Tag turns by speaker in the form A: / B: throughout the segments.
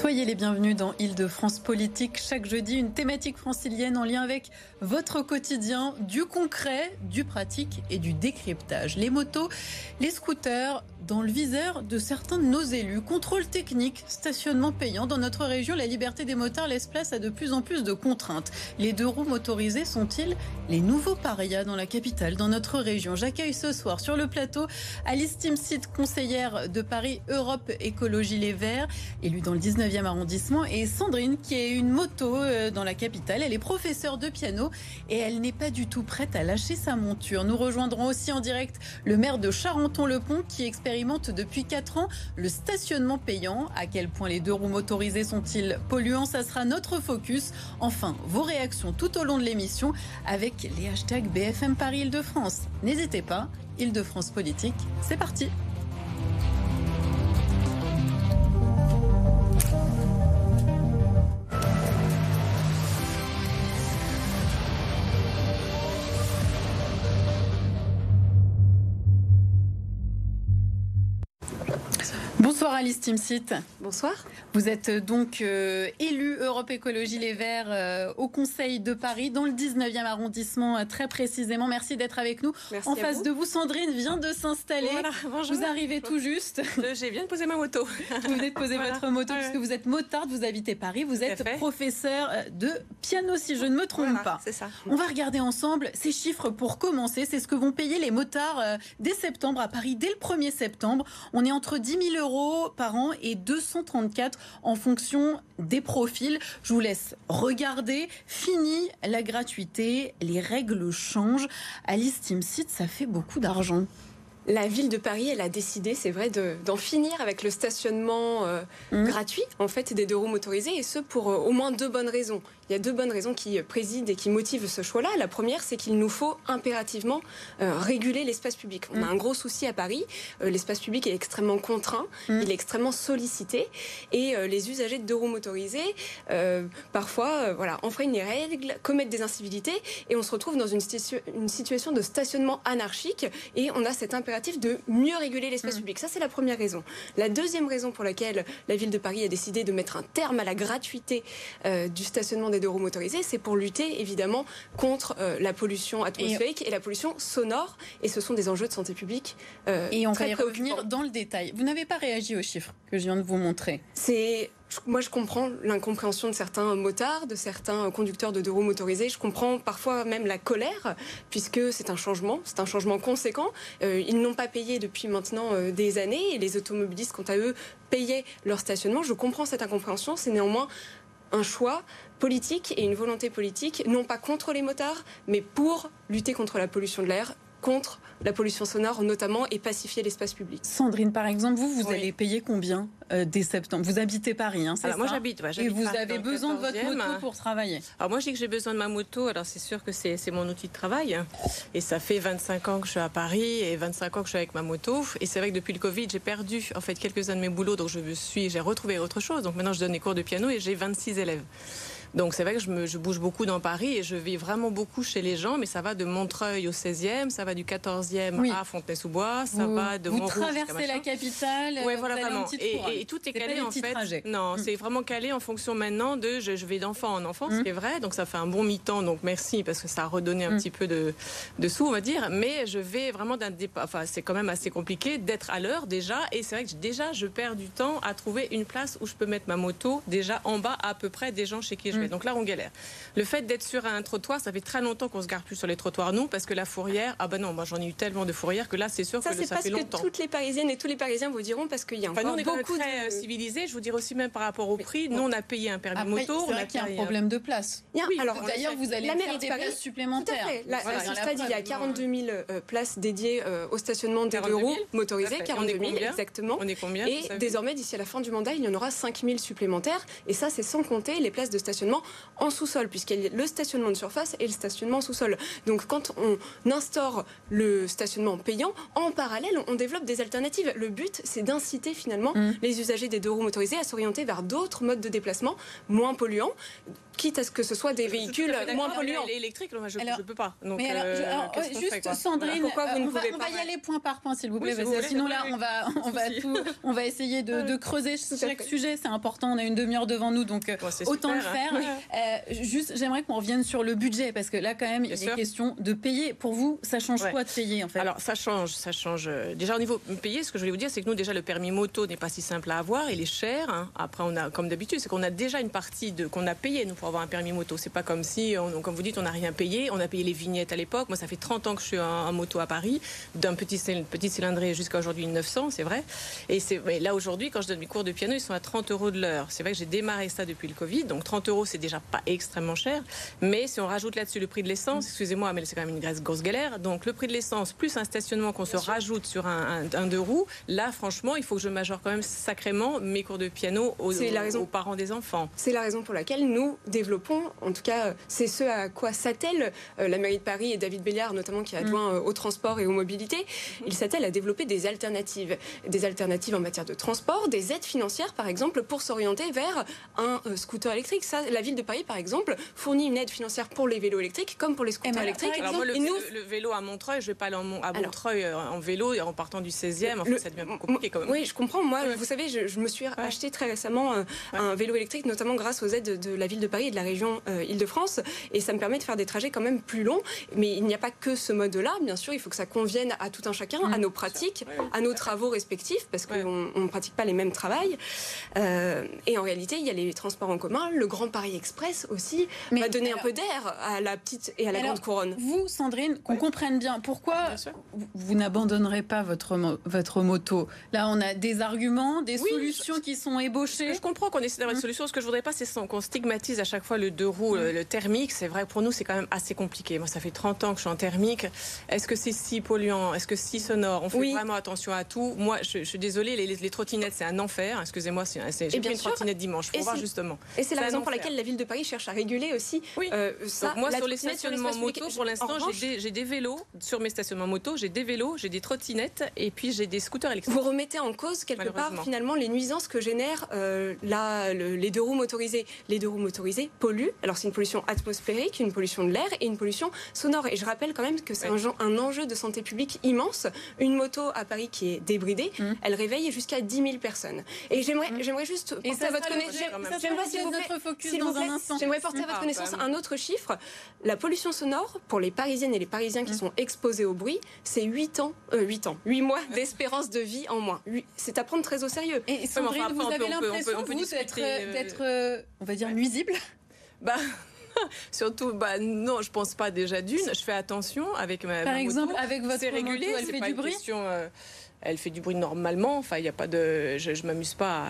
A: Soyez les bienvenus dans Île-de-France Politique. Chaque jeudi, une thématique francilienne en lien avec votre quotidien, du concret, du pratique et du décryptage. Les motos, les scooters, dans le viseur de certains de nos élus. Contrôle technique, stationnement payant. Dans notre région, la liberté des motards laisse place à de plus en plus de contraintes. Les deux roues motorisées sont-ils les nouveaux parias dans la capitale, dans notre région? J'accueille ce soir sur le plateau Alice Timsit, conseillère de Paris Europe Écologie Les Verts, élue dans le 19e arrondissement, et Sandrine, qui est une moto euh, dans la capitale. Elle est professeure de piano et elle n'est pas du tout prête à lâcher sa monture. Nous rejoindrons aussi en direct le maire de Charenton-le-Pont qui expérimente depuis 4 ans le stationnement payant. À quel point les deux roues motorisées sont-ils polluants? Ça sera notre focus. Enfin, vos réactions tout au long de l'émission avec les hashtags BFM Paris Île-de-France. N'hésitez pas, Île-de-France Politique, c'est parti. Alice Timsit.
B: Bonsoir.
A: Vous êtes donc euh, élu Europe Écologie Les Verts euh, au Conseil de Paris, dans le 19e arrondissement euh, très précisément. Merci d'être avec nous.
B: Merci
A: en face de vous, Sandrine vient de s'installer.
B: Voilà, bonjour.
A: Vous arrivez tout juste.
B: J'ai bien de poser ma moto.
A: Vous venez de poser
B: Voilà.
A: votre moto puisque vous êtes motarde, vous habitez Paris, vous
B: Tout
A: êtes professeur euh, de piano si je ne me trompe pas.
B: C'est ça.
A: On va regarder ensemble ces chiffres pour commencer. C'est ce que vont payer les motards euh, dès septembre à Paris, dès le 1er septembre. On est entre 10 000 euros par an et 234 en fonction des profils. Je vous laisse regarder. Fini la gratuité, les règles changent. Alice Timsit, ça fait beaucoup d'argent.
B: La ville de Paris, elle a décidé, c'est vrai, de- d'en finir avec le stationnement euh,
A: Mhm.
B: gratuit, en fait, des deux roues motorisées, et ce pour euh, au moins deux bonnes raisons. Il y a deux bonnes raisons qui euh, président et qui motivent ce choix-là. La première, c'est qu'il nous faut impérativement euh, réguler l'espace public. On a
A: Mhm.
B: un gros souci à Paris. L'espace public est extrêmement contraint,
A: Mhm.
B: il est extrêmement sollicité, et les usagers de deux roues motorisées, parfois, voilà, enfreignent les règles, commettent des incivilités, et on se retrouve dans une, situ- une situation de stationnement anarchique, et on a cet impératif de mieux réguler l'espace
A: Mhm.
B: public. Ça, c'est la première raison. La deuxième raison pour laquelle la ville de Paris a décidé de mettre un terme à la gratuité euh, du stationnement des deux roues motorisées, c'est pour lutter évidemment contre euh, la pollution atmosphérique et, la pollution sonore. Et ce sont des enjeux de santé publique. euh,
A: Et on va
B: très
A: y revenir dans le détail. Vous n'avez pas réagi aux chiffres que je viens de vous montrer.
B: C'est moi, je comprends l'incompréhension de certains motards, de certains conducteurs de deux roues motorisés. Je comprends parfois même la colère, puisque c'est un changement, c'est un changement conséquent. Euh, ils n'ont pas payé depuis maintenant euh, des années, et les automobilistes, quant à eux, payaient leur stationnement. Je comprends cette incompréhension. C'est néanmoins un choix politique et une volonté politique, non pas contre les motards, mais pour lutter contre la pollution de l'air, contre la pollution sonore notamment, et pacifier l'espace public.
A: Sandrine, par exemple, vous, vous
C: Oui.
A: allez payer combien euh, dès septembre? Vous habitez Paris, hein, c'est
C: Alors moi
A: ça?
C: j'habite, ouais,
A: Et vous avez besoin de votre
C: 14e.
A: moto pour travailler?
C: Alors moi je dis que j'ai besoin de ma moto, alors c'est sûr que c'est c'est mon outil de travail. Et ça fait 25 ans que je suis à Paris et 25 ans que je suis avec ma moto. Et c'est vrai que depuis le Covid, j'ai perdu en fait quelques-uns de mes boulots, donc je me suis, j'ai retrouvé autre chose. Donc maintenant je donne des cours de piano et j'ai 26 élèves. Donc c'est vrai que je, me, je bouge beaucoup dans Paris et je vis vraiment beaucoup chez les gens, mais ça va de Montreuil au 16e, ça va du 14e
A: Oui.
C: à Fontenay-sous-Bois, ça
A: vous
C: va de
A: vous
C: Montrouge
A: traversez la capitale.
C: Ouais,
A: euh,
C: voilà, vraiment. Et,
A: couronne.
C: et tout est calé en fait.
A: trajets.
C: Non,
A: Mm.
C: c'est vraiment calé en fonction maintenant de je, je vais d'enfant en enfance,
A: Mm.
C: ce qui est vrai. Donc ça fait un bon mi-temps. Donc merci parce que ça a redonné un
A: Mm.
C: petit peu de, de sous, on va dire. Mais je vais vraiment d'un départ. Enfin, c'est quand même assez compliqué d'être à l'heure déjà. Et c'est vrai que déjà, je perds du temps à trouver une place où je peux mettre ma moto déjà en bas à peu près des gens chez qui je Donc là, on galère. Le fait d'être sur un trottoir, ça fait très longtemps qu'on se gare plus sur les trottoirs, nous, parce que la fourrière, ah ben non, moi j'en ai eu tellement de fourrières que là, c'est sûr
B: Ça,
C: que le-
B: c'est
C: ça
B: pas
C: fait
B: ce que
C: longtemps.
B: toutes les Parisiennes et tous les Parisiens vous diront parce qu'il y a
C: Enfin, nous, on est
B: beaucoup
C: très
B: de...
C: civilisés. Je vous dirais aussi même par rapport au prix. Nous, on a payé un permis
A: Après,
C: moto.
A: c'est vrai qu'il y a un problème de place.
B: Il y a-
C: Oui,
B: alors,
A: D'ailleurs, vous allez
B: la
A: faire des
B: Paris-
A: places
B: Tout à
A: supplémentaires.
B: fait.
A: Voilà,
B: à stade, il y a
A: preuve.
B: 42 000 euh, places dédiées euh, au stationnement des deux
C: 42 000,
B: roues motorisées,
C: Tout à fait.
B: 42
C: On est
B: 000
C: combien
B: exactement.
C: On est combien
B: Et désormais, d'ici à la fin du mandat, il y en aura 5 000 supplémentaires. Et ça, c'est sans compter les places de stationnement stationnement en sous-sol, puisqu'il y a le stationnement de surface et le stationnement en sous-sol. Donc quand on instaure le stationnement payant, en parallèle, on développe des alternatives. Le but, c'est d'inciter finalement mm. les usagers des deux roues motorisés à s'orienter vers d'autres modes de déplacement moins polluants quitte à ce que ce soit des véhicules moins polluants.
C: Électriques, moi je ne peux pas.
A: Donc, mais alors, euh, juste Sandrine, pourquoi vous ne on, va, on va y aller point par point, s'il vous plaît, parce que sinon là, on va, on va, tout, on va essayer de, de creuser chaque sujet. C'est important. On a une demi-heure devant nous, donc euh, autant le faire. Euh, juste, j'aimerais qu'on revienne sur le budget, parce que là, quand même, il est question de payer. Pour vous, ça change quoi de payer en fait?
C: Alors, ça change, ça change. Déjà au niveau payer, ce que je voulais vous dire, c'est que nous déjà le permis moto n'est pas si simple à avoir, il est cher. Hein. Après, on a, comme d'habitude, c'est qu'on a déjà une partie de qu'on a payé nous pour avoir un permis moto. C'est pas comme si, on, comme vous dites, on n'a rien payé. On a payé les vignettes à l'époque. Moi, ça fait 30 ans que je suis en, moto à Paris, d'un petit, petit cylindré jusqu'à aujourd'hui 900, c'est vrai. Et c'est là aujourd'hui, quand je donne mes cours de piano, ils sont à 30 euros de l'heure. C'est vrai que j'ai démarré ça depuis le Covid, donc 30 euros, c'est déjà pas extrêmement cher. Mais si on rajoute là-dessus le prix de l'essence, excusez-moi, mais c'est quand même une grosse galère. Donc le prix de l'essence plus un stationnement qu'on se rajoute sur un, un, deux roues, là, franchement, il faut que je majore quand même sacrément mes cours de piano aux, aux parents des enfants.
B: C'est la raison pour laquelle nous développons en tout cas, c'est ce à quoi s'attelle euh, la mairie de Paris et David Béliard, notamment qui est adjoint mm. euh, au transport et aux mobilités. Il s'attelle à développer des alternatives, des alternatives en matière de transport, des aides financières, par exemple, pour s'orienter vers un euh, scooter électrique. Ça, la ville de Paris, par exemple, fournit une aide financière pour les vélos électriques comme pour les scooters eh ben, électriques.
C: Alors moi, le, vélo à Montreuil, je vais pas aller à Montreuil en vélo en partant du 16e. En fait, ça devient compliqué quand même.
B: Oui, je comprends. Moi, vous savez, je, me suis acheté très récemment un vélo électrique, notamment grâce aux aides de la ville de Paris et de la région Île-de-France. Et ça me permet de faire des trajets quand même plus longs. Mais il n'y a pas que ce mode-là. Bien sûr, il faut que ça convienne à tout un chacun, à nos pratiques, à nos travaux respectifs, parce qu'on ne pratique pas les mêmes travails. Euh, et en réalité, il y a les transports en commun. Le Grand Paris Express aussi va donner un peu d'air à la petite et à la grande couronne.
A: Vous, Sandrine, qu'on comprenne bien, pourquoi vous n'abandonnerez pas votre, votre moto? Là, on a des arguments, des solutions qui sont ébauchées.
C: Je comprends qu'on essaie d'avoir une hein solution. Ce que je voudrais pas, c'est qu'on stigmatise à chaque fois le deux roues, le thermique, c'est vrai, pour nous, c'est quand même assez compliqué. Moi, ça fait 30 ans que je suis en thermique. Est-ce que c'est si polluant? Est-ce que c'est si sonore? On fait vraiment attention à tout. Moi, je, suis désolée, les, trottinettes, c'est un enfer. Excusez-moi, j'ai pris une trottinette dimanche. Pour voir justement.
B: Et c'est la raison pour laquelle la ville de Paris cherche à réguler aussi
C: oui. Euh, ça. moi, sur les stationnements moto, pour l'instant, j'ai des, vélos. Sur mes stationnements moto, j'ai des vélos, j'ai des trottinettes et puis j'ai des scooters électriques.
B: Vous remettez en cause quelque part finalement les nuisances que génèrent euh, les deux roues motorisées. Les deux roues motorisées polluent. Alors c'est une pollution atmosphérique, une pollution de l'air et une pollution sonore. Et je rappelle quand même que c'est un, enjeu de santé publique immense. Une moto à Paris qui est débridée, mmh. elle réveille jusqu'à 10 000 personnes. Et j'aimerais, mmh. j'aimerais juste porter à votre connaissance, j'aimerais porter à votre connaissance un autre chiffre. La pollution sonore pour les Parisiennes et les Parisiens qui mmh. sont exposés au bruit, c'est 8 ans, 8 euh, ans, 8 mois d'espérance de vie en moins. C'est à prendre très au sérieux.
A: Et Sandrine, vous avez l'impression d'être, euh, euh, on va dire, nuisible?
C: Bah, Surtout, bah non, je pense pas déjà d'une. Je fais attention avec ma.
A: Par exemple, avec votre
C: régulier,
A: elle fait du bruit?
C: Question, euh, elle fait du bruit normalement. Enfin, il y a pas de, je, je m'amuse pas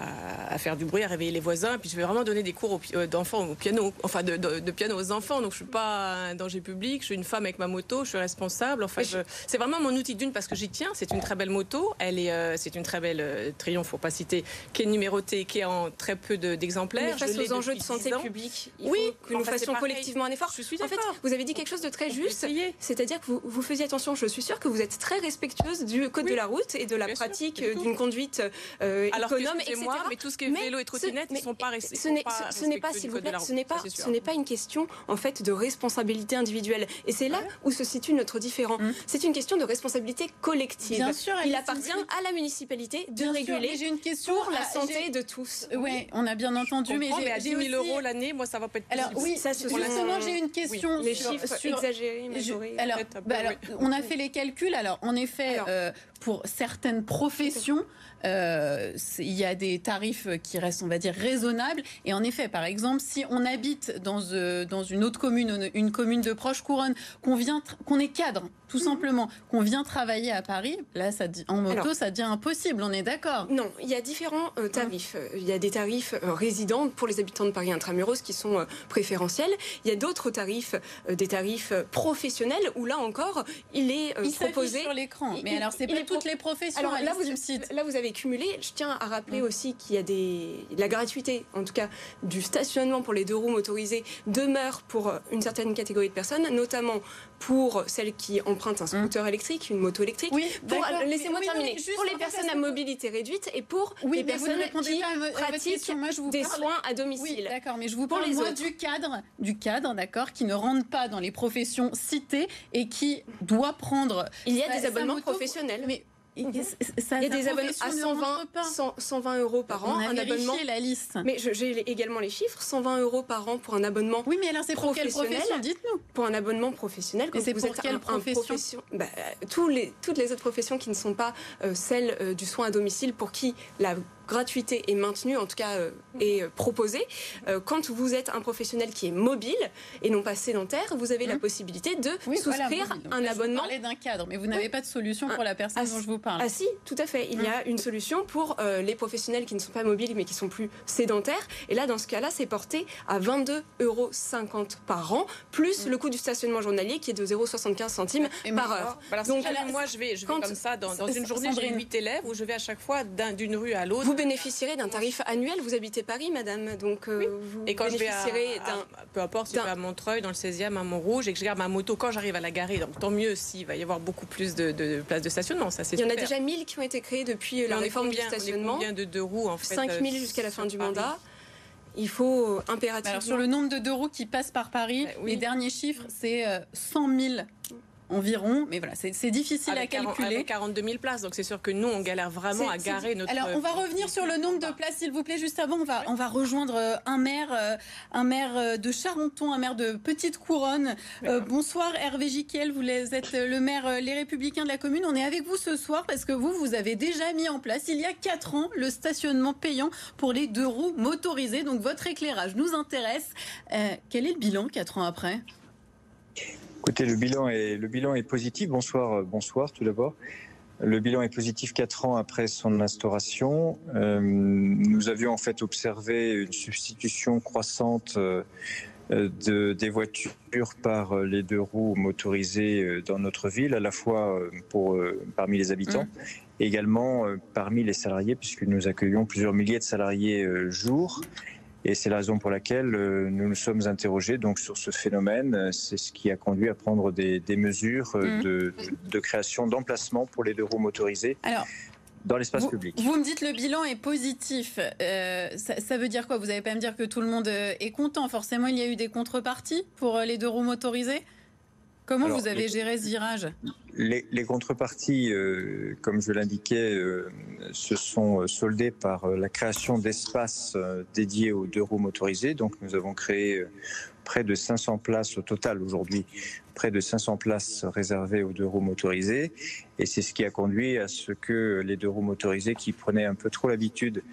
C: à, faire du bruit, à réveiller les voisins. Puis je vais vraiment donner des cours euh, d'enfants au piano, enfin de, de, piano aux enfants. Donc je suis pas un danger public. Je suis une femme avec ma moto. Je suis responsable. Enfin, c'est vraiment mon outil d'une parce que j'y tiens. C'est une très belle moto. Elle est, euh, c'est une très belle euh, Triomphe, faut pas citer, qui est numérotée, qui est en très peu d'exemplaires.
B: face aux enjeux de santé publique, il oui, faut que nous fassions collectivement un effort.
C: Je suis
B: en fait, vous avez dit quelque chose de très juste, c'est-à-dire que vous, vous faisiez attention. Je suis sûre que vous êtes très respectueuse du code de la route et de la pratique d'une conduite euh,
C: Alors économe, etc. Moi, mais tout ce qui est vélo et trottinette, ils sont pas
B: Ce n'est pas, ce n'est pas, s'il vous plaît, ce n'est pas, ce n'est pas une question en fait de responsabilité individuelle. Et c'est là où se situe notre différent. Hum. C'est une question de responsabilité collective.
A: Bien sûr,
B: il appartient à la municipalité de réguler
A: j'ai une question
B: pour la santé de tous.
A: Oui, on a bien entendu, mais
C: j'ai à 10 000 euros l'année, moi ça va pas être.
A: Alors oui, ça, justement, j'ai une question.
B: Les chiffres exagérés,
A: Alors, bah, on a fait les calculs. Alors, en effet, euh, pour certaines professions, euh, il y a des tarifs qui restent, on va dire, raisonnables. Et en effet, par exemple, si on habite dans, euh, dans une autre commune, une commune de proche couronne, qu'on vient, qu'on est cadre, tout mhm. simplement, qu'on vient travailler à Paris, là, ça, en moto, ça devient impossible. On est d'accord
B: Non, il y a différents euh, tarifs. Il y a des tarifs résidents pour les habitants de Paris intramuros qui sont préférentiels. Il y a d'autres tarifs, des tarifs professionnels où là encore, il est
A: il
B: proposé
A: sur l'écran. Mais alors, c'est pas toutes les professions.
B: Alors là, vous, là, vous avez les cumuler. Je tiens à rappeler aussi qu'il y a des, la gratuité, en tout cas du stationnement pour les deux roues motorisées, demeure pour une certaine catégorie de personnes, notamment pour celles qui empruntent un mm. scooter électrique, une moto électrique. Oui, laissez-moi terminer. pour les personnes à mobilité réduite et pour les personnes qui pratiquent des soins à domicile.
A: d'accord, mais je vous parle moi, du cadre, du cadre, d'accord, qui ne rentre pas dans les professions citées et qui doit prendre.
B: Il y a des abonnements professionnels. Mais il y a des abonnements à 120, 120 euros par an.
A: un abonnement. la liste.
B: Mais j'ai également les chiffres 120 euros par an pour un abonnement.
A: Oui, mais alors c'est pour quelle profession Dites-nous.
B: Pour un abonnement professionnel.
A: C'est pour quelle profession,
B: bah, tous les, Toutes les autres professions qui ne sont pas euh, celles euh, du soin à domicile pour qui la gratuité est maintenue, en tout cas euh, est euh, proposée. Euh, quand vous êtes un professionnel qui est mobile et non pas sédentaire, vous avez la mmh. possibilité de souscrire un abonnement.
A: Vous d'un cadre, mais vous n'avez pas de solution pour la personne
B: ah,
A: dont je vous parle.
B: Ah si, tout à fait. Il y a mmh. une solution pour les professionnels qui ne sont pas mobiles mais qui sont plus sédentaires. Et là, dans ce cas-là, c'est porté à 22,50 euros par an, plus mmh. le coût du stationnement journalier qui est de 0,75 centimes par heure.
C: Donc, moi, je vais, je vais comme ça, dans, une journée, j'ai 8 élèves où je vais à chaque fois d'une rue à l'autre
B: bénéficierez d'un tarif annuel. Vous habitez Paris, madame, donc euh, vous et quand bénéficierez d'un.
C: Peu importe si je vais à Montreuil, dans le 16e, à Montrouge, et que je garde ma moto quand j'arrive à la garer, donc tant mieux s'il va y avoir beaucoup plus de, de places de stationnement. Ça,
B: Il y en a déjà 1000 qui ont été créées depuis la réforme du stationnement.
C: Combien de deux roues en fait
B: 5000 euh, jusqu'à la fin du mandat. Il faut impérativement.
A: Alors, sur le nombre de deux roues qui passent par Paris, bah les derniers chiffres, c'est 100 euh, 000 environ. Mais voilà, c'est difficile à calculer.
C: Avec 42 000 places, donc c'est sûr que nous, on galère vraiment à garer notre.
A: Alors, on va revenir sur le nombre de places, s'il vous plaît. Juste avant, on va, on va rejoindre euh, un maire, euh, un maire euh, de Charenton, un maire de Petite Couronne. bonsoir, Hervé Jiquel. Vous êtes le maire Les Républicains de la commune. On est avec vous ce soir parce que vous, vous avez déjà mis en place, il y a 4 ans, le stationnement payant pour les deux roues motorisées. Donc, votre éclairage nous intéresse. quel est le bilan 4 ans après?
D: Écoutez, le bilan est, le bilan est positif. Bonsoir, euh, bonsoir tout d'abord. Le bilan est positif quatre ans après son instauration. Euh, nous avions en fait observé une substitution croissante euh, de, des voitures par les deux roues motorisées dans notre ville, à la fois pour, parmi les habitants, mmh. et également parmi les salariés, puisque nous accueillons plusieurs milliers de salariés jour. Et c'est la raison pour laquelle euh, nous nous sommes interrogés donc sur ce phénomène. C'est ce qui a conduit à prendre des, mesures euh, mmh. de, de, création d'emplacements pour les deux roues motorisés. Alors, dans l'espace public.
A: Vous me dites le bilan est positif. Euh, ça, ça, veut dire quoi? Vous n'allez pas me dire que tout le monde est content. Forcément, il y a eu des contreparties pour les deux roues motorisées? Comment vous avez géré ce virage?
D: Les, contreparties, euh, comme je l'indiquais, euh, se sont soldées par euh, la création d'espaces dédiés aux deux roues motorisées. Donc nous avons créé près de 500 places au total aujourd'hui, près de 500 places réservées aux deux roues motorisées. Et c'est ce qui a conduit à ce que les deux roues motorisées qui prenaient un peu trop l'habitude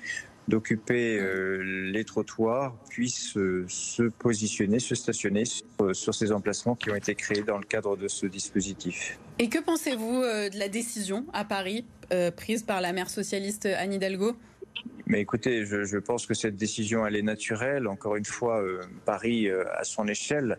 D: d'occuper euh, les trottoirs puissent euh, se positionner, se stationner euh, sur, ces emplacements qui ont été créés dans le cadre de ce dispositif.
A: Et que pensez-vous de la décision à Paris prise par la maire socialiste Anne Hidalgo?
D: Mais écoutez, je, je, pense que cette décision, elle est naturelle. Encore une fois, Paris, à son échelle,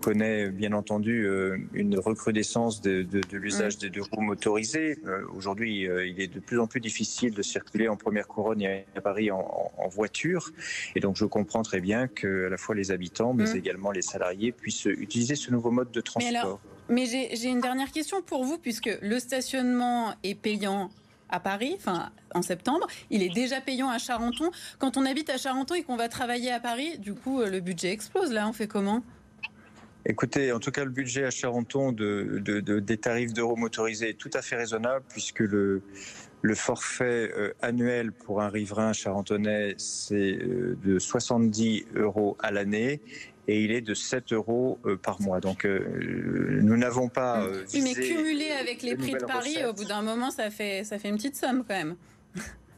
D: connaît bien entendu euh, une recrudescence de, de, de l'usage des deux roues motorisées. Euh, aujourd'hui, il est de plus en plus difficile de circuler en première couronne et à Paris en, en, voiture. Et donc, je comprends très bien que à la fois les habitants, mais mmh. également les salariés puissent utiliser ce nouveau mode de transport.
A: Mais, mais j'ai une dernière question pour vous, puisque le stationnement est payant à Paris, enfin en septembre. Il est déjà payant à Charenton. Quand on habite à Charenton et qu'on va travailler à Paris, du coup, le budget explose. Là, on fait comment?
D: Écoutez, en tout cas, le budget à Charenton de, des tarifs d'euros motorisés est tout à fait raisonnable puisque le, le forfait euh, annuel pour un riverain charentonnais, c'est euh, de 70 euros à l'année et il est de 7 euros euh, par mois. Donc nous n'avons pas...
A: oui, mais cumulé avec les prix de Paris, au bout d'un moment, ça fait, ça fait une petite somme quand même.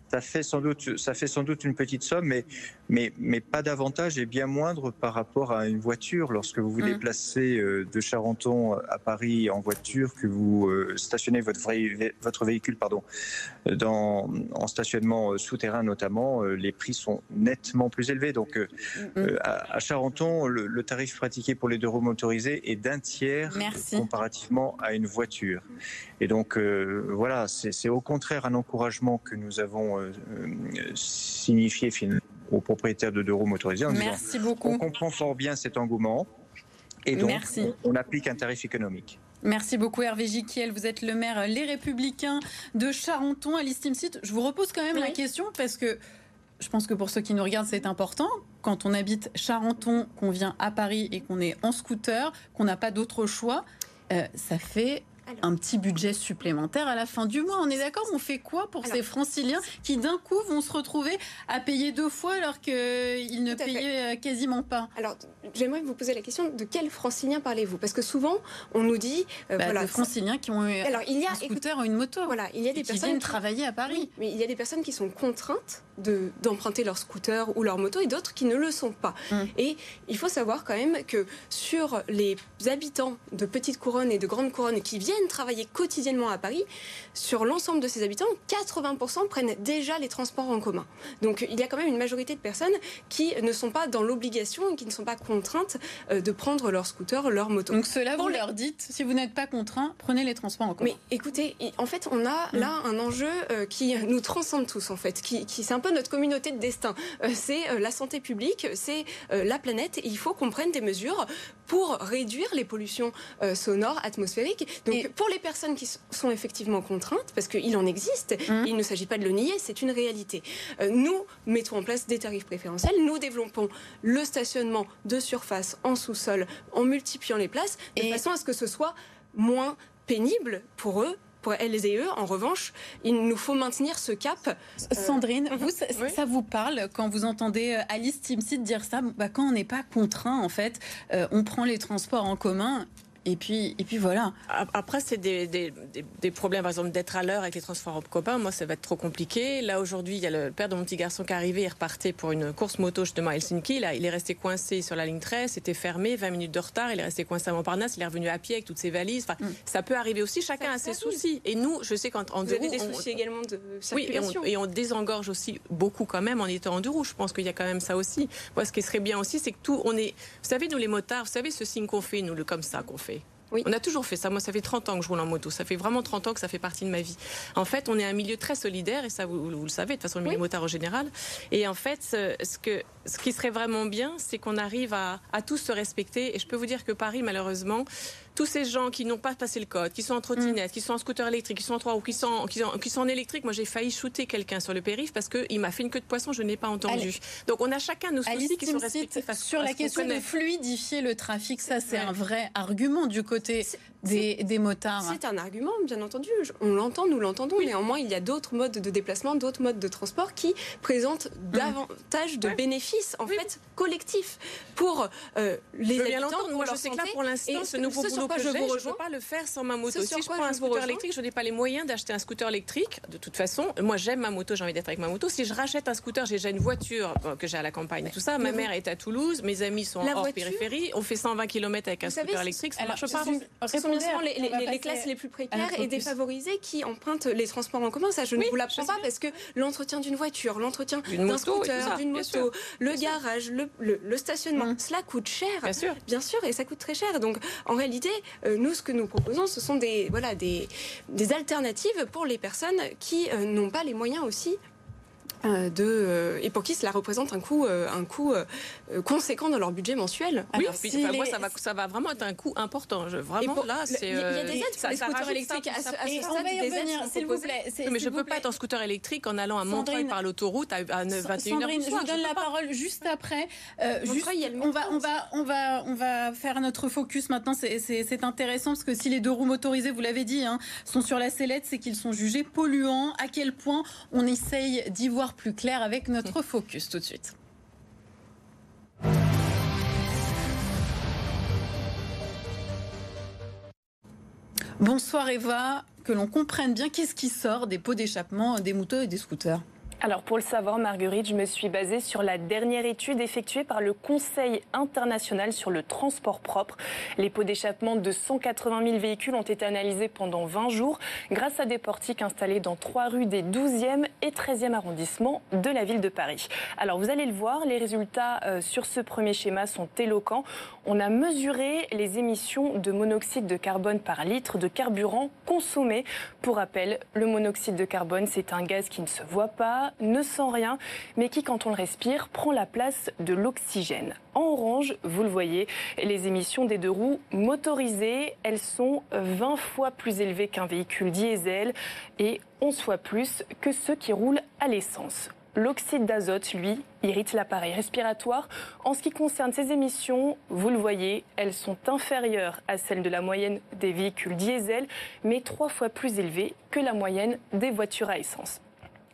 D: Ça fait sans doute, ça fait sans doute une petite somme, mais, mais, mais pas davantage et bien moindre par rapport à une voiture. Lorsque vous vous mmh. déplacez euh, de Charenton à Paris en voiture, que vous euh, stationnez votre, votre véhicule pardon, dans, en stationnement euh, souterrain notamment, les prix sont nettement plus élevés. Donc mmh. à, Charenton, le, tarif pratiqué pour les deux roues motorisées est d'un tiers comparativement à une voiture. Et donc voilà, c'est au contraire un encouragement que nous avons euh, signifier aux propriétaires de deux roues motorisés.
A: Merci beaucoup.
D: On comprend fort bien cet engouement et donc On, applique un tarif économique.
A: Merci beaucoup Hervé Giquiel, vous êtes le maire Les Républicains de Charenton à l'Istim-Site. Je vous repose quand même la question parce que je pense que pour ceux qui nous regardent, c'est important. Quand on habite Charenton, qu'on vient à Paris et qu'on est en scooter, qu'on n'a pas d'autre choix, euh, ça fait un petit budget supplémentaire à la fin du mois. On est d'accord On fait quoi pour ces franciliens qui d'un coup vont se retrouver à payer deux fois alors qu'ils ne payaient euh, quasiment pas?
B: Alors, j'aimerais vous poser la question de quels franciliens parlez-vous? Parce que souvent, on nous dit...
A: Euh, bah, voilà, franciliens qui ont alors, il y a, un scooter ou une moto.
B: Voilà, il y a des personnes qui
A: viennent travailler à Paris.
B: mais il y a des personnes qui sont contraintes d'emprunter leur scooter ou leur moto et d'autres qui ne le sont pas. Hum. Et il faut savoir quand même que sur les habitants de petites couronnes et de grandes couronnes qui viennent travailler quotidiennement à Paris, sur l'ensemble de ces habitants, 80% prennent déjà les transports en commun. Donc il y a quand même une majorité de personnes qui ne sont pas dans l'obligation qui ne sont pas contraintes euh, de prendre leur scooter, leur moto.
A: Donc cela, vous leur dites, si vous n'êtes pas contraint, prenez les transports en commun.
B: Mais écoutez, en fait, on a mm. là un enjeu euh, qui nous transcende tous, en fait, qui, qui c'est un peu notre communauté de destin. Euh, c'est la santé publique, c'est la planète, et il faut qu'on prenne des mesures pour réduire les pollutions sonores, atmosphériques. Donc pour les personnes qui sont effectivement contraintes, parce qu'il en existe, mmh. il ne s'agit pas de le nier, c'est une réalité. Euh, nous mettons en place des tarifs préférentiels, nous développons le stationnement de surface en sous-sol en multipliant les places, de façon à ce que ce soit moins pénible pour eux pour elles et eux, en revanche, il nous faut maintenir ce cap.
A: Euh, Sandrine, vous, ça, vous parle quand vous entendez euh, Alice Timsit dire ça? Bah, Quand on n'est pas contraint, en fait, on prend les transports en commun et puis, et puis voilà.
C: Après, c'est des, des, des, problèmes, par exemple, d'être à l'heure avec les transports en commun. Moi, ça va être trop compliqué. Là, aujourd'hui, il y a le père de mon petit garçon qui est arrivé. Il repartait pour une course moto, justement, à Helsinki. Là, il est resté coincé sur la ligne 13. C'était fermé, 20 minutes de retard. Il est resté coincé à Montparnasse. Il est revenu à pied avec toutes ses valises. Enfin, mm. ça peut arriver aussi. Chacun a ses soucis. Et nous, je sais qu'en en
B: deux roues. des soucis également de
C: circulation. Oui, et on, désengorge aussi beaucoup quand même en étant en deux roues. Je pense qu'il y a quand même ça aussi. Moi, ce qui serait bien aussi, c'est que tout, on est. Vous savez, nous, les motards, vous savez ce signe qu'on fait, nous, le comme ça qu'on fait. On a toujours fait ça. Moi, ça fait 30 ans que je roule en moto. Ça fait vraiment 30 ans que ça fait partie de ma vie. En fait, on est un milieu très solidaire, et ça, vous, le savez, de toute façon, le milieu motard en général. Et en fait, ce, que, ce qui serait vraiment bien, c'est qu'on arrive à, à tous se respecter. Et je peux vous dire que Paris, malheureusement, tous ces gens qui n'ont pas passé le code, qui sont en trottinette, qui sont en scooter électrique, qui sont en trois ou qui sont, qui sont, qui sont en électrique. Moi, j'ai failli shooter quelqu'un sur le périph' parce qu'il m'a fait une queue de poisson, je n'ai pas entendu. Donc, on a chacun nos soucis qui sont respectifs.
A: Sur la question de fluidifier le trafic, ça, c'est un vrai argument du côté des, des, motards.
B: C'est un argument, bien entendu. On l'entend, nous l'entendons. Néanmoins, il y a d'autres modes de déplacement, d'autres modes de transport qui présentent mm. davantage de bénéfices, en fait, collectifs pour euh, les habitants.
C: Moi, je sais que là, pour l'instant, ce nouveau boulot je ne peux pas le faire sans ma moto. Si je prends un scooter électrique, je n'ai pas les moyens d'acheter un scooter électrique. De toute façon, moi j'aime ma moto, j'ai envie d'être avec ma moto. Si je rachète un scooter, j'ai déjà une voiture que j'ai à la campagne. Tout ça, ma mère est à Toulouse, mes amis sont hors périphérie. On fait 120 km avec un scooter électrique, ça marche pas.
B: Ce sont bien les, classes les plus précaires et défavorisées qui empruntent les transports en commun. Ça, je ne vous l'apprends pas parce que l'entretien d'une voiture, l'entretien d'un scooter, d'une moto, le garage, le stationnement, mmh. cela coûte cher. Bien sûr, et ça coûte très cher. Donc, en réalité, euh, nous, ce que nous proposons, ce sont des, voilà, des, des alternatives pour les personnes qui euh, n'ont pas les moyens aussi euh, de, euh, et pour qui cela représente un coût, euh, un coût conséquent dans leur budget mensuel.
C: Oui, moi, ça va, ça va vraiment être un coût important. Je, vraiment, là, c'est.
B: Il y, a des aides pour les scooters électriques. À, ce, à ce stade, des aides s'il vous plaît.
C: Mais je ne peux pas être en scooter électrique en allant à Montreuil par l'autoroute à, 21h. Sandrine,
A: je vous donne la parole juste après. on, va, on, va, on, va, on va faire notre focus maintenant. C'est intéressant parce que si les deux roues motorisées, vous l'avez dit, hein, sont sur la sellette, c'est qu'ils sont jugés polluants. À quel point on essaye d'y voir plus clair avec notre focus tout de suite. Bonsoir Eva, que l'on comprenne bien qu'est-ce qui sort des pots d'échappement des motos et des scooters?
E: Alors pour le savoir, Marguerite, je me suis basée sur la dernière étude effectuée par le Conseil international sur le transport propre. Les pots d'échappement de 180 000 véhicules ont été analysés pendant 20 jours grâce à des portiques installés dans trois rues des 12e et 13e arrondissements de la ville de Paris. Alors vous allez le voir, les résultats euh, sur ce premier schéma sont éloquents. On a mesuré les émissions de monoxyde de carbone par litre de carburant consommé. Pour rappel, le monoxyde de carbone, c'est un gaz qui ne se voit pas ne sent rien, mais qui, quand on le respire, prend la place de l'oxygène. En orange, vous le voyez, les émissions des deux roues motorisées, elles sont 20 fois plus élevées qu'un véhicule diesel et 11 fois plus que ceux qui roulent à l'essence. L'oxyde d'azote, lui, irrite l'appareil respiratoire. En ce qui concerne ces émissions, vous le voyez, elles sont inférieures à celles de la moyenne des véhicules diesel, mais trois fois plus élevées que la moyenne des voitures à essence.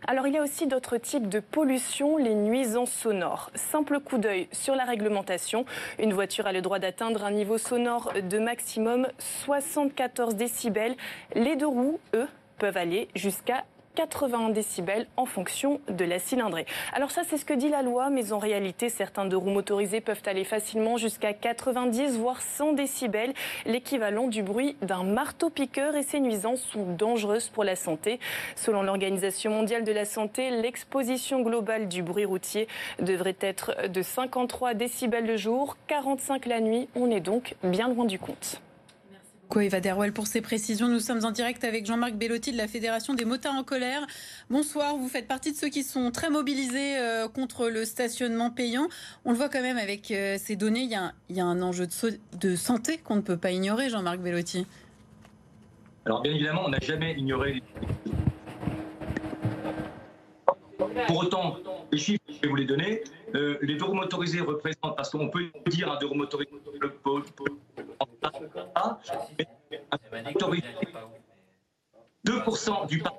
E: Alors il y a aussi d'autres types de pollution, les nuisances sonores. Simple coup d'œil sur la réglementation. Une voiture a le droit d'atteindre un niveau sonore de maximum 74 décibels. Les deux roues, eux, peuvent aller jusqu'à 80 décibels en fonction de la cylindrée. Alors ça, c'est ce que dit la loi, mais en réalité, certains deux roues motorisées peuvent aller facilement jusqu'à 90 voire 100 décibels, l'équivalent du bruit d'un marteau-piqueur et ces nuisances sont dangereuses pour la santé. Selon l'Organisation mondiale de la santé, l'exposition globale du bruit routier devrait être de 53 décibels le jour, 45 la nuit. On est donc bien loin du compte.
A: Eva Derwell pour ces précisions. Nous sommes en direct avec Jean-Marc Bellotti de la Fédération des motards en colère. Bonsoir, vous faites partie de ceux qui sont très mobilisés euh, contre le stationnement payant. On le voit quand même avec euh, ces données, il y, a, un enjeu de, santé qu'on ne peut pas ignorer, Jean-Marc Bellotti.
F: Alors bien évidemment, on n'a jamais ignoré pour autant, les chiffres, je vais vous les donner. Euh, les deux roues motorisés représentent, parce qu'on peut dire un deux roues motorisé, 2% du parc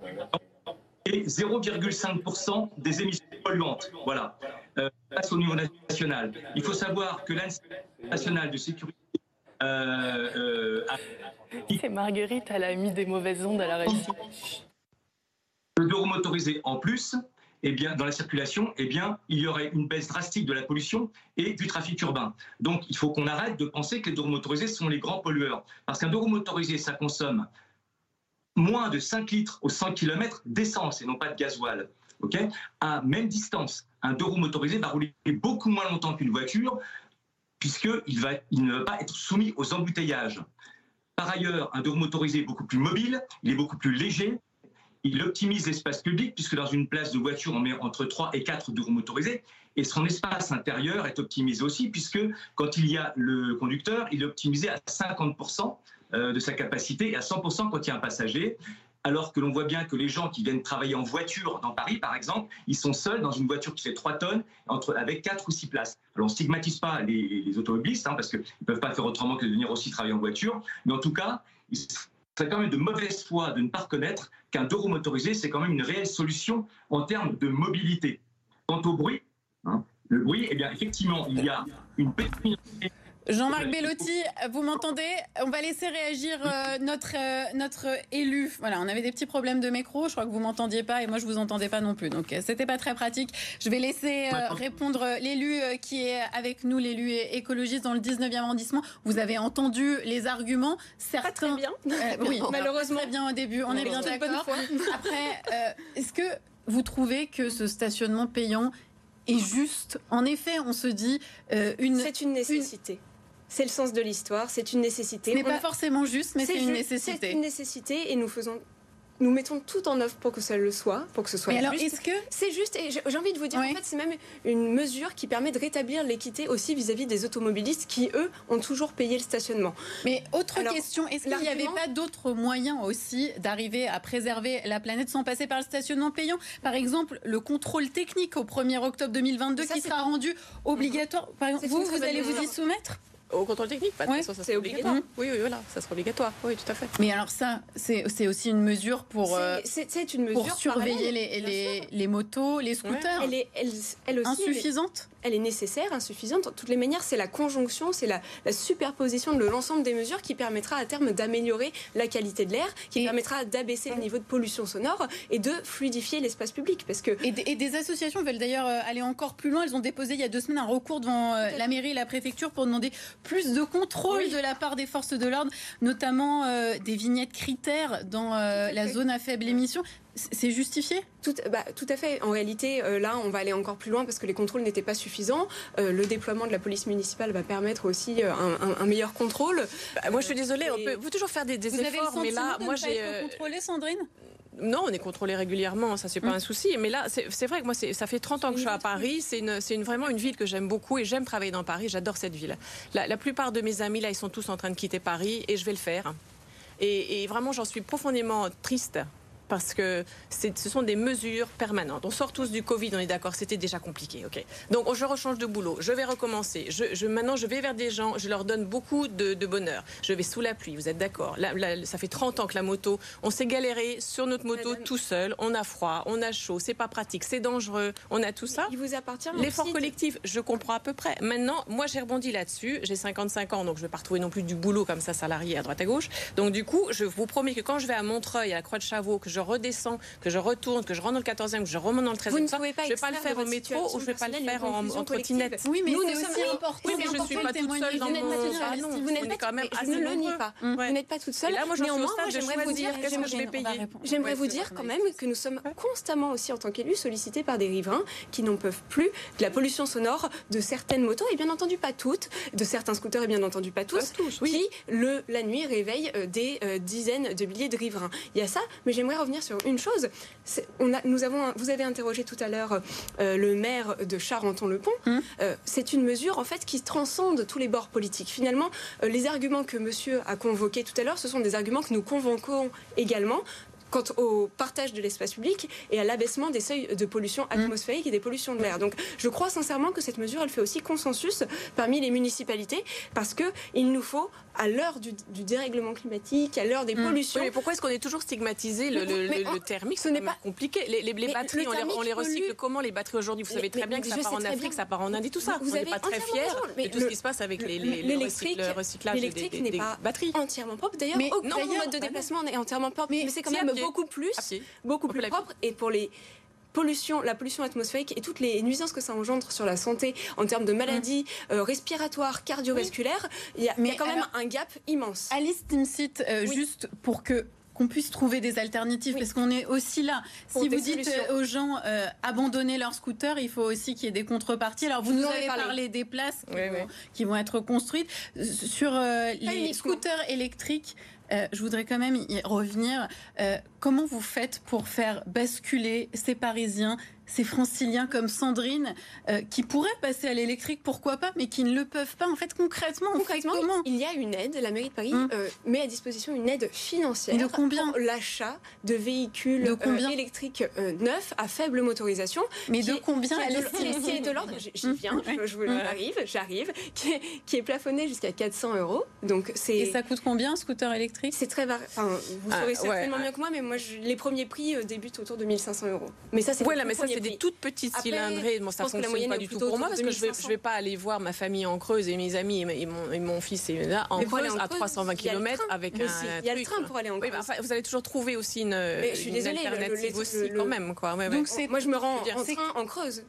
F: et 0,5% des émissions polluantes. Voilà. Euh, au niveau national. Il faut savoir que l'Institut national de sécurité
E: euh, euh, C'est Marguerite, elle a mis des mauvaises ondes à la régie.
F: Le motorisé en plus, eh bien, dans la circulation, eh bien, il y aurait une baisse drastique de la pollution et du trafic urbain. Donc, il faut qu'on arrête de penser que les deux motorisés sont les grands pollueurs. Parce qu'un deux motorisé, ça consomme moins de 5 litres au 100 km d'essence et non pas de gasoil. à même distance, un deux roues motorisé va rouler beaucoup moins longtemps qu'une voiture puisqu'il il ne va pas être soumis aux embouteillages. Par ailleurs, un deux roues motorisé est beaucoup plus mobile, il est beaucoup plus léger, il optimise l'espace public, puisque dans une place de voiture, on met entre 3 et 4 roues motorisés. Et son espace intérieur est optimisé aussi, puisque quand il y a le conducteur, il est optimisé à 50% euh, de sa capacité et à 100% quand il y a un passager. Alors que l'on voit bien que les gens qui viennent travailler en voiture dans Paris, par exemple, ils sont seuls dans une voiture qui fait 3 tonnes avec 4 ou 6 places. Alors on ne stigmatise pas les, automobilistes, hein, parce qu'ils ne peuvent pas faire autrement que de venir aussi travailler en voiture. Mais en tout cas, c'est quand même de mauvaise foi de ne pas reconnaître qu'un deux roues motorisé, c'est quand même une réelle solution en termes de mobilité. Quant au bruit, hein, le bruit, eh bien, effectivement, il y a une petite
A: Jean-Marc Bellotti, vous m'entendez? On va laisser réagir euh, notre, euh, notre élu. Voilà, on avait des petits problèmes de micro. Je crois que vous m'entendiez pas et moi je vous entendais pas non plus. Donc euh, c'était pas très pratique. Je vais laisser répondre l'élu qui est avec nous, l'élu écologiste dans le 19e arrondissement. Vous avez entendu les arguments.
B: Certains, pas très bien.
A: oui, malheureusement. Très bien au début. On, est bien d'accord. Après, est-ce que vous trouvez que ce stationnement payant est juste? En effet, on se dit
B: une. C'est une nécessité. C'est le sens de l'histoire, c'est une nécessité.
A: Ce n'est pas forcément juste, mais c'est une nécessité.
B: C'est une nécessité et nous faisons nous mettons tout en œuvre pour que ça le soit, pour que ce soit
A: Mais alors, est-ce que
B: c'est juste Et j'ai envie de vous dire, en fait, c'est même une mesure qui permet de rétablir l'équité aussi vis-à-vis des automobilistes qui, eux, ont toujours payé le stationnement.
A: Mais autre question, est-ce qu'il n'y avait pas d'autres moyens aussi d'arriver à préserver la planète sans passer par le stationnement payant? Par exemple, le contrôle technique au 1er octobre 2022 qui sera rendu obligatoire. Par exemple, vous, vous allez vous y soumettre?
C: Au contrôle technique, pas de
A: Ouais,
C: façon, ça
B: c'est
C: sera
B: obligatoire.
C: Oui, oui, voilà, ça sera obligatoire. Oui, tout à fait.
A: Mais alors ça, c'est aussi une mesure pour, euh,
B: C'est- c'est une mesure
A: pour surveiller les, les, les motos, les scooters.
B: Elle est, elle, elle aussi, elle est-
A: Insuffisante?
B: Elle est nécessaire, insuffisante. De toutes les manières, c'est la conjonction, c'est la, la superposition de l'ensemble des mesures qui permettra à terme d'améliorer la qualité de l'air, qui
A: Et-
B: permettra d'abaisser le niveau de pollution sonore et de fluidifier l'espace public. Parce que
A: Et, des- et des associations veulent d'ailleurs euh, aller encore plus loin. Elles ont déposé il y a deux semaines un recours devant euh, la mairie et la préfecture pour demander plus de contrôle
B: Oui.
A: de la part des forces de l'ordre, notamment euh, des vignettes critères dans euh, la zone à faible émission. C'est justifié?
B: Tout, bah, tout à fait. En réalité, euh, là, on va aller encore plus loin parce que les contrôles n'étaient pas suffisants. Euh, le déploiement de la police municipale va permettre aussi euh, un, un- un meilleur contrôle.
C: Bah, moi, je suis désolée, on
B: Et-
C: peut, on peut toujours faire des, des
A: Vous avez le
C: efforts, mais là,
A: de
C: moi, j'ai.
A: contrôlé, Sandrine?
C: Non, on est contrôlé régulièrement, ça c'est pas
A: Mm.
C: un souci. Mais là, c'est vrai que moi, ça fait 30 ans que je suis à Paris. C'est une, c'est une- vraiment une ville que j'aime beaucoup et j'aime travailler dans Paris. J'adore cette ville. La, la plupart de mes amis là, ils sont tous en train de quitter Paris et je vais le faire. Et, et vraiment, j'en suis profondément triste. Parce que ce sont des mesures permanentes. On sort tous du Covid, on est d'accord, c'était déjà compliqué. ok. Donc je rechange de boulot, je vais recommencer. Je, je- maintenant, je vais vers des gens, je leur donne beaucoup de, de bonheur. Je vais sous la pluie, vous êtes d'accord Ça fait 30 ans que la moto, on s'est galéré sur notre moto
B: Madame-
C: tout seul. On a froid, on a chaud, c'est pas pratique, c'est dangereux, on a tout ça.
B: Il vous appartient
C: L'effort collectif, je comprends à peu près. Maintenant, moi, j'ai rebondi là-dessus. J'ai 55 ans, donc je ne vais pas retrouver non plus du boulot comme ça, salarié à droite à gauche. Donc, du coup, je vous promets que quand je vais à Montreuil, à la Croix de Chavaux, que je redescends, que je retourne, que je rentre dans le 14e, que je remonte dans le 13e,
B: Vous ne pouvez pas
C: je ne vais pas le faire au métro ou je ne vais pas le faire en, en trottinette.
A: Oui, mais
B: Nous,
A: c'est
B: nous
A: aussi
B: sommes-
A: important.
C: Oui, mais je
A: important
C: suis pas toute seule dans
A: des
B: Vous n'êtes
C: mon-
B: pas toute
A: journalistes.
B: Seule.
C: non,
B: Vous n'êtes pas
C: quand même
B: mais
C: assez
B: Je ne le nie pas. Vous n'êtes pas toute seule.
C: Là, moi,
B: Néanmoins, j'aimerais vous dire,
C: qu'est-ce que je vais
B: j'aimerais-
C: payer.
B: J'aimerais
C: Ouais,
B: vous dire quand même que nous sommes constamment aussi en tant qu'élus sollicités par des riverains qui n'en peuvent plus de la pollution sonore de certaines motos et bien entendu pas toutes, de certains scooters et bien entendu pas tous,
C: Pas tous, oui.
B: qui le, la nuit réveillent euh, des euh, dizaines de milliers de riverains. Il y a ça, mais j'aimerais revenir sur une chose. On a, nous avons, vous avez interrogé tout à l'heure euh, le maire de Charenton-le-Pont.
A: Hum.
B: Euh, c'est une mesure en fait qui transcende tous les bords politiques. Finalement, euh, les arguments que Monsieur a convoqués tout à l'heure, ce sont des arguments que nous convoquons également quant au partage de l'espace public et à l'abaissement des seuils de pollution atmosphérique et des pollutions de l'air. Donc je crois sincèrement que cette mesure, elle fait aussi consensus parmi les municipalités parce que il nous faut, à l'heure du, du dérèglement climatique, à l'heure des
A: Mm.
B: pollutions,
C: Oui, mais pourquoi est-ce qu'on est toujours stigmatisé le, le-
B: Mais
C: le-
B: en-
C: le thermique
B: ce n'est pas-
C: compliqué. Les, les- les
B: Mais
C: batteries, on les,
B: thermique
C: on les recycle
B: pollue.
C: comment les batteries aujourd'hui? Vous savez très
B: mais
C: bien que ça part en Afrique,
B: bien.
C: ça part en Inde et tout ça.
B: Vous
C: on n'est
B: avez
C: pas très fiers de tout ce qui se passe avec
B: l'électrique-
C: le recyclage des- des,
B: n'est
C: des
B: pas
C: batteries.
B: entièrement propre. D'ailleurs,
A: Mais
B: aucun mode de déplacement n'est entièrement propre, mais, c'est quand même beaucoup plus, beaucoup plus propre. Et pour les la pollution atmosphérique et toutes les nuisances que ça engendre sur la santé en termes de maladies euh, respiratoires, cardiovasculaires, il y, a- il y a
A: Mais
B: quand même un gap immense.
A: Alice Timsit, euh,
B: Oui.
A: juste pour que qu'on puisse trouver des alternatives,
B: Oui.
A: parce qu'on est aussi là.
B: Pour
A: si vous dites
B: solutions.
A: euh, aux gens euh, abandonner leur scooter, il faut aussi qu'il y ait des contreparties. Alors vous nous avez
B: parlé.
A: parlé des places qui,
C: Oui,
A: vont,
C: oui.
A: qui vont être construites sur euh, les scooters électriques. Euh, je voudrais quand même y revenir. Euh, comment vous faites pour faire basculer ces Parisiens, ces Franciliens comme Sandrine, euh, qui pourraient passer à l'électrique, pourquoi pas, mais qui ne le peuvent pas En fait, concrètement,
B: Concrètement,
A: comment
B: il y a une aide. La mairie de Paris
A: Hum.
B: euh, met à disposition une aide financière
A: Et de combien
B: pour l'achat de véhicules
A: De combien
B: euh, électriques neufs à faible motorisation.
A: Mais de
B: est-
A: combien
B: qui est de- l'ordre, j'y viens,
A: Ouais.
B: je, je vous- j'arrive, j'arrive, qui est, qui est plafonné jusqu'à 400 euros. Donc
A: Et ça coûte combien un scooter électrique?
B: C'est très Enfin, vous
C: Ah,
B: saurez certainement
C: ouais.
B: mieux que moi, mais moi je- les premiers prix débutent autour de 1500 euros. Mais ça c'est
C: Voilà,
B: le
C: mais ça, c'est des toutes petites
B: Après,
C: cylindrées. Bon, ça
B: la
C: fonctionne pas du tout pour moi parce que je vais,
B: 2500.
C: je vais pas aller voir ma famille en Creuse et mes amis et, et mon, et mon fils et là en
B: Mais
C: Creuse à
B: Creuse,
C: 320
B: il y a le
C: km avec
B: Mais
C: un,
B: il y a le train pour aller en
C: Oui, mais
B: Creuse.
C: enfin, vous allez toujours trouver aussi une,
B: je suis
C: une
B: désolée, le- le-
C: alternative
B: le-
C: aussi
B: le-
C: quand même. Quoi. Ouais, ouais.
A: Donc c'est
B: Moi je me rends
C: Je veux dire,
B: en
C: c'est-
B: train en Creuse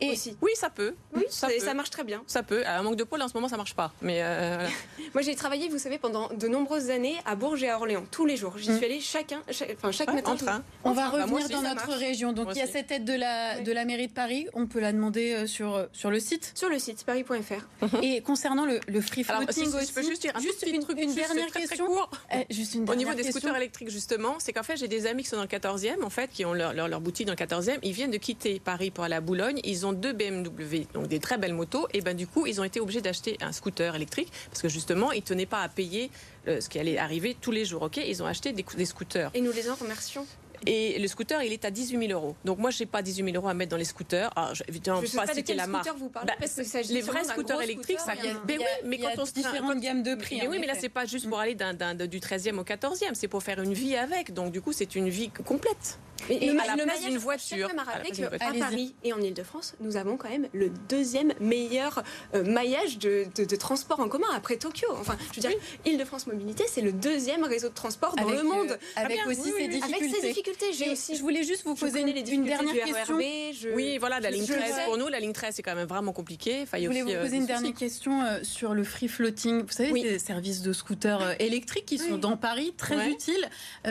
A: Et-
B: aussi.
C: Oui, ça peut.
B: Oui,
C: ça
B: ça,
C: peut.
B: ça marche très bien.
C: Ça peut. À un manque de pôle, en ce moment, ça marche pas. Mais euh, voilà.
B: Moi, j'ai travaillé, vous savez, pendant de nombreuses années à Bourges et à Orléans, tous les jours. J'y
A: Mm.
B: suis allée chacun, chaque, enfin, chaque
C: Ouais,
B: matin.
C: en train.
A: On va
C: Enfin,
A: revenir dans notre
B: marche.
A: région. Donc
C: Moi
A: il y a
C: aussi.
A: cette aide de la,
B: Ouais.
A: de la mairie de Paris. On peut la demander euh, sur, sur le site.
B: Sur le site paris.fr.
A: Et concernant le, le free
C: Alors, si,
A: floating
C: si,
A: aussi,
C: je peux juste dire un
A: juste
C: petit
A: une,
C: truc,
A: une
C: juste
A: dernière
C: très, très
A: question.
C: court.
A: Euh, juste une
C: Au niveau des
A: question.
C: scooters électriques, justement, c'est qu'en fait, j'ai des amis qui sont dans le 14e, en fait, qui ont leur, leur, leur boutique dans le 14e. Ils viennent de quitter Paris pour aller à Boulogne. Ils ont deux BMW, donc des très belles motos. Et ben du coup, ils ont été obligés d'acheter un scooter électrique parce que justement, ils tenaient pas à payer euh, ce qui allait arriver tous les jours. Ok, ils ont acheté des, des scooters.
B: Et nous les en remercions.
C: Et le scooter, il est à 18 000 euros. Donc moi, je n'ai pas 18 000 euros à mettre dans les scooters. Alors, je, évidemment,
B: je
C: pas
B: sais
C: citer la marque.
B: Vous parlez,
C: bah,
B: parce que
C: les vrais scooters électriques, ça vient.
A: Mais oui, mais quand on se différentes gammes de prix.
C: Mais oui, mais là, c'est pas juste pour aller du 13e au 14e, c'est pour faire une vie avec. Donc du coup, c'est une vie complète.
B: Et, à la place d'une voiture. à Paris et en Ile-de-France, nous avons quand même le deuxième meilleur euh, maillage de, de, transport en commun après Tokyo. Enfin, je veux dire, Ile-de-France Mobilité, c'est le deuxième réseau de transport dans le monde. Euh,
A: avec ah aussi ses difficultés.
B: Avec ses difficultés.
A: J'ai aussi. Je voulais juste vous poser une, une, dernière question.
C: Oui, voilà, la ligne 13 pour nous, la ligne 13 c'est quand même vraiment compliqué.
A: je voulais vous euh, poser une dernière question sur le free floating? Vous savez, ces services de scooters électriques qui sont dans Paris, très utiles.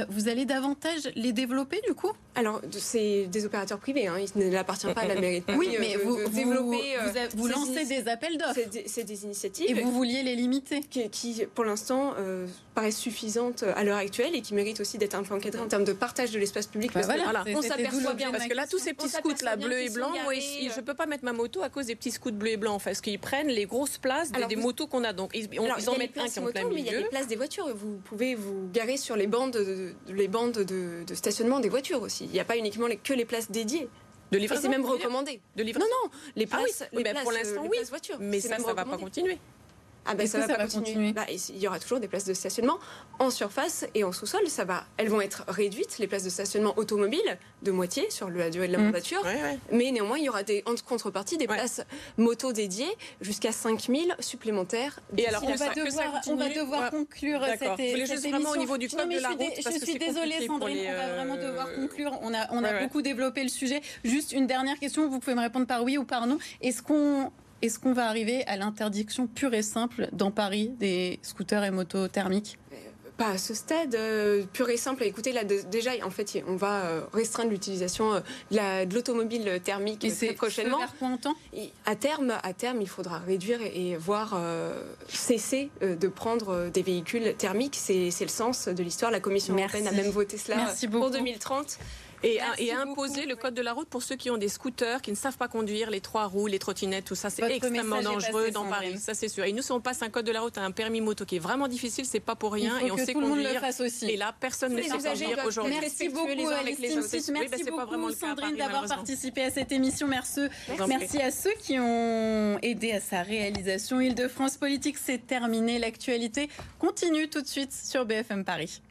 A: Vous allez davantage les développer du coup?
B: Alors, c'est des opérateurs privés, hein, il n'appartient pas à la mairie de
A: Oui, mais vous, lancez des appels d'offres.
B: C'est des, initiatives.
A: Et vous vouliez les limiter
B: Qui, pour l'instant, euh, paraissent suffisantes à l'heure actuelle et qui méritent aussi d'être un peu encadrées en termes de partage de l'espace public.
A: Bah voilà,
B: on s'aperçoit bien.
C: Parce que là, tous ces petits scouts là, bleus et blancs, moi, je ne peux pas mettre ma moto à cause des petits scouts bleus et blancs, parce qu'ils prennent les grosses places des, motos qu'on a. Donc, ils, en mettent un qui est en plein milieu.
B: Mais il y a les places des voitures. Vous pouvez vous garer sur les bandes, de stationnement des voitures aussi. Il n'y a pas uniquement les que les places dédiées.
C: De livraison
B: C'est même recommandé.
C: De livraison
B: Non, non, les ah places,
C: les places pour l'instant, oui.
B: voitures.
C: Mais ça, ça ne va pas continuer.
B: Ah ben ça, va pas continuer. Bah, il y aura toujours des places de stationnement en surface et en sous-sol. Ça va, elles vont être réduites les places de stationnement automobile de moitié sur la durée de la mmh. mandature. Mais néanmoins, il y aura des en contrepartie des places moto dédiées jusqu'à 5000 supplémentaires.
A: Et alors on va, devoir, on va devoir conclure cette,
C: cette émission. au niveau du code de la route.
A: Je suis désolée Sandrine, on va vraiment euh, devoir conclure. On a on a beaucoup développé le sujet. Juste une dernière question. Vous pouvez me répondre par oui ou par non. Est-ce qu'on est-ce qu'on va arriver à l'interdiction pure et simple dans Paris des scooters et motos thermiques?
B: Pas à ce stade euh, pur et simple. Écoutez, là déjà, en fait, on va euh, restreindre l'utilisation euh, de l'automobile thermique très prochainement.
A: et
B: à terme, à terme, il faudra réduire et, voir cesser de prendre des véhicules thermiques. C'est le sens de l'histoire. La Commission européenne a même voté cela pour 2030
C: et, et imposer le code de la route pour ceux qui ont des scooters, qui ne savent pas conduire, les trois roues, les trottinettes, tout ça, c'est extrêmement dangereux dans Paris. Ça, c'est sûr. Et nous, si on passe un code de la route à un permis moto qui est vraiment difficile, c'est pas pour rien. et on sait
A: tout
C: conduire.
A: Le monde le fasse aussi.
C: Et là, personne ne sait conduire aujourd'hui.
A: Merci beaucoup, Merci beaucoup, Sandrine, d'avoir participé à cette émission. Merci. Merci à ceux qui ont aidé à sa réalisation. Île-de-France Politique, c'est terminé. L'actualité continue tout de suite sur BFM Paris.